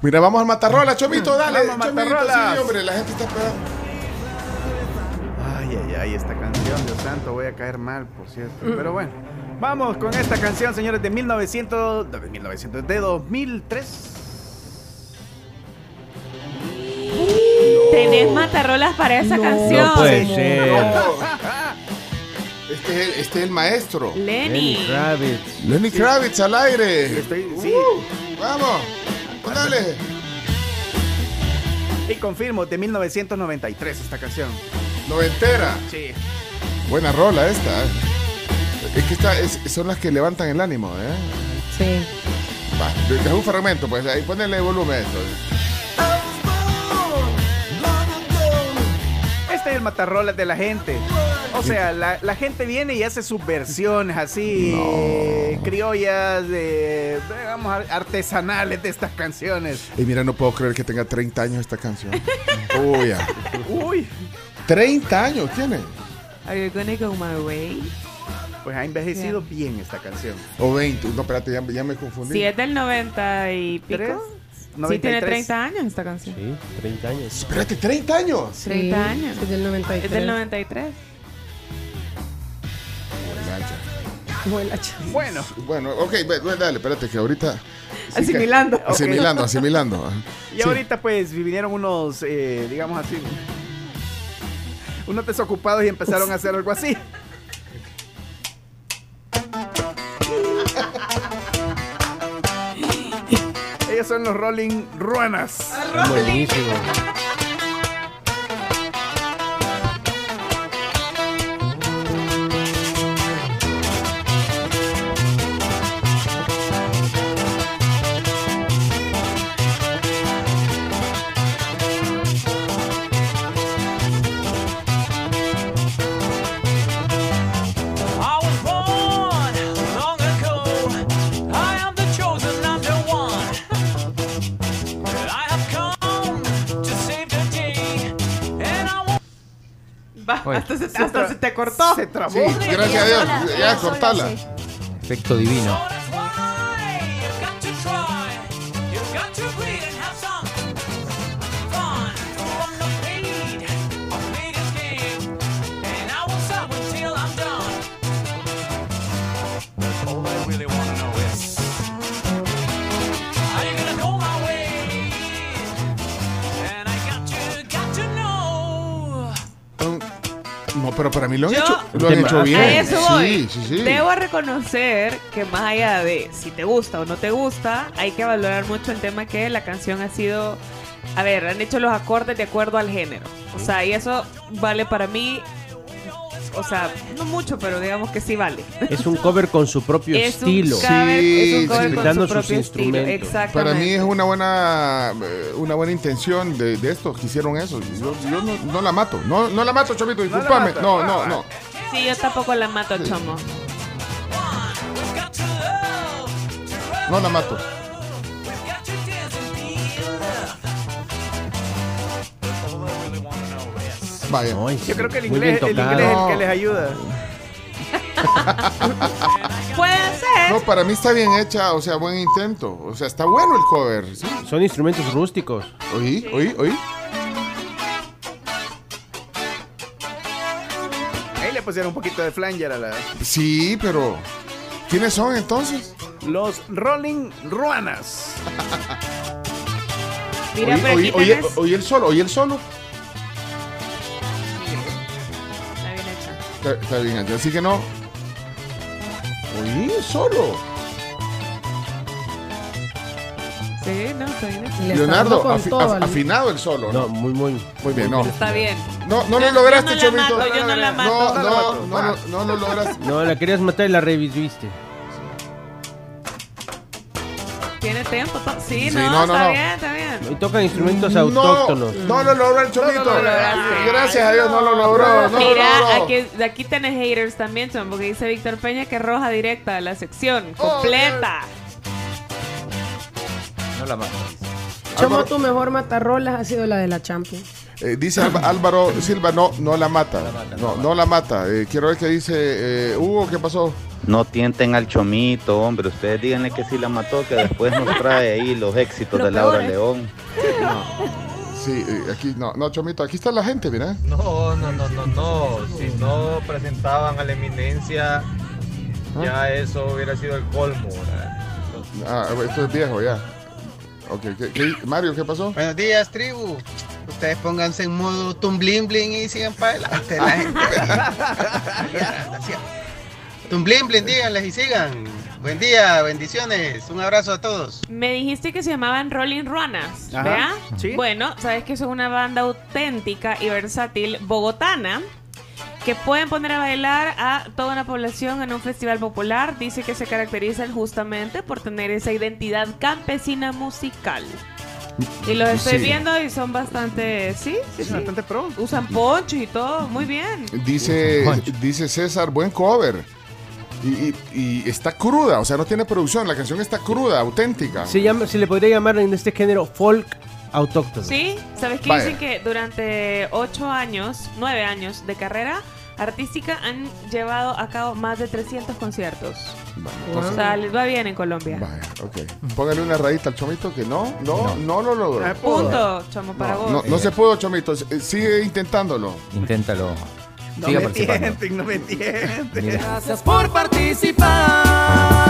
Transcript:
Mira, vamos al Matarrola, Chomito, dale. Vamos, Chomito, sí, hombre, la gente está esperando. Ay, ay, ay, esta canción, Dios santo, voy a caer mal, por cierto. Pero bueno, vamos con esta canción, señores, de 1900, de 1900, de 2003. Tenés matarrolas para esa canción. No puede ser. Este es el, este es el maestro. Lenny. Lenny Kravitz. Lenny Kravitz al aire. Estoy, sí, Uh, vamos, dale. y confirmo, de 1993 esta canción. Noventera. Sí. Buena rola esta. eh. Es que esta es- son las que levantan el ánimo, ¿eh? Sí. Va, deja un fragmento, pues ahí ponele volumen a esto. Este es el matarrolas de la gente. O sea, la, la gente viene y hace sus versiones así, eh, criollas, de, digamos, ar- artesanales de estas canciones. Y mira, no puedo creer que tenga 30 años esta canción. Uy, ya. Uy, 30 años tiene. Are you gonna go my way? pues ha envejecido bien esta canción. O 20. No, espérate, ya, ya me confundí. Si es del 90 y pico. ¿Tres? Sí, tiene 93. 30 años esta canción. Sí, 30 años. Espérate, 30 años. 30 años. Es del 93. Es del 93. Vuela, cha- Bueno, Bueno, ok, dale, espérate que ahorita. sí que- Asimilando. Asimilando, asimilando. y Sí. ahorita pues vinieron unos, eh, digamos así, unos desocupados y empezaron a hacer algo así. Son los Rolling Ruanas. Buenísimo. Hasta, se, hasta se te cortó. Se trabó. Sí, gracias a Dios. Ya, cortala. Efecto divino. So No, pero para mí lo han Yo- hecho, lo han hecho bien. A eso voy. Sí, sí, sí. Debo reconocer que más allá de si te gusta o no te gusta, hay que valorar mucho el tema que la canción ha sido, a ver, han hecho los acordes de acuerdo al género. O sea, y eso vale para mí, o sea, no mucho, pero digamos que sí vale. Es un cover con su propio Es estilo. un cover, Sí, es un cover con sus propio estilo. Exactamente. Para mí es una buena eh, una buena intención de, de estos que hicieron eso. Yo, yo no, no la mato. No, no la mato, Chomito, discúlpame. No, no, no. Sí, yo tampoco la mato, chomo. No la mato. Vaya. Ay, Yo creo que el muy bien inglés, el inglés es el que les ayuda. Puede ser. No, para mí está bien hecha, o sea, buen intento. O sea, está bueno el cover. ¿sí? Son instrumentos rústicos. Oí, oí, oí. Ahí le pusieron un poquito de flanger a la... Sí, pero. ¿Quiénes son entonces? Los Rolling Ruanas. Mira, oí, pero oí, aquí oí- tenés... oí el solo, oí el solo. Está, está bien. Así que no. Oí el solo. Sí, no, está bien hecha. Le está Leonardo, dando con afi- todo af- afinado el solo. No, ¿no? muy, muy. Muy bien, no. Está bien. No, no lo lograste, yo no la Chomito. mato, yo no la No, mato. no, No la mato. no, no, no lo lograste. No, la querías matar y la reviviste. Tiene tiempo. Sí, Sí, no, no, no, está no. bien, está bien. Y tocan instrumentos No, autóctonos. no lo logró el Chomito. lo lograste. Gracias a Dios no lo logró. No lo Mira, logró. aquí, aquí tenés haters también, Chon, porque dice Víctor Peña que roja directa a la sección, Oh, completa. No la mato. Chomo, tu mejor matarrolas ha sido la de la Champions. Eh, dice Álvaro Silva, no, no la mata. No, no la mata. Eh, quiero ver qué dice eh, Hugo, ¿qué pasó? No tienten al chomito, hombre. Ustedes díganle que sí la mató, que después nos trae ahí los éxitos Lo de Laura peor León. Sí, aquí, no, no, Chomito, aquí está la gente, mira. No, no, no, no, no. Si no presentaban a la eminencia, ya eso hubiera sido el colmo. Ah, esto es viejo ya. Ok, ¿qué- qué- Mario, ¿qué pasó? Buenos días, tribu. Ustedes pónganse en modo tumblin blin y sigan para adelante la gente. Tumblin blin, díganles y sigan. Buen día, bendiciones. Un abrazo a todos. Me dijiste que se llamaban Rolling Runners, Ajá, ¿vea? sí. Bueno, sabes que son una banda auténtica y versátil bogotana que pueden poner a bailar a toda una población en un festival popular. Dice que se caracterizan justamente por tener esa identidad campesina musical. Y los estoy Sí. viendo y son bastante, sí, sí, bastante pro. Usan ponchos y todo, muy bien. Dice, dice César, buen cover. Y, y- y está cruda, o sea, no tiene producción. La canción está cruda, auténtica. Se, llama, se le podría llamar en este género folk autóctono. Sí, ¿sabes qué? Vaya. Dicen que durante ocho años, nueve años de carrera artística han llevado a cabo más de 300 conciertos. O sea, les va bien en Colombia. vaya, ok. Póngale una rayita al chomito que no, no, no, lo logró. Ah, Punto, chamo, para No, vos. no, no se pudo, chomito. Eh, Sigue intentándolo. Inténtalo. No Siga me tienten, no me tienten. Gracias por participar.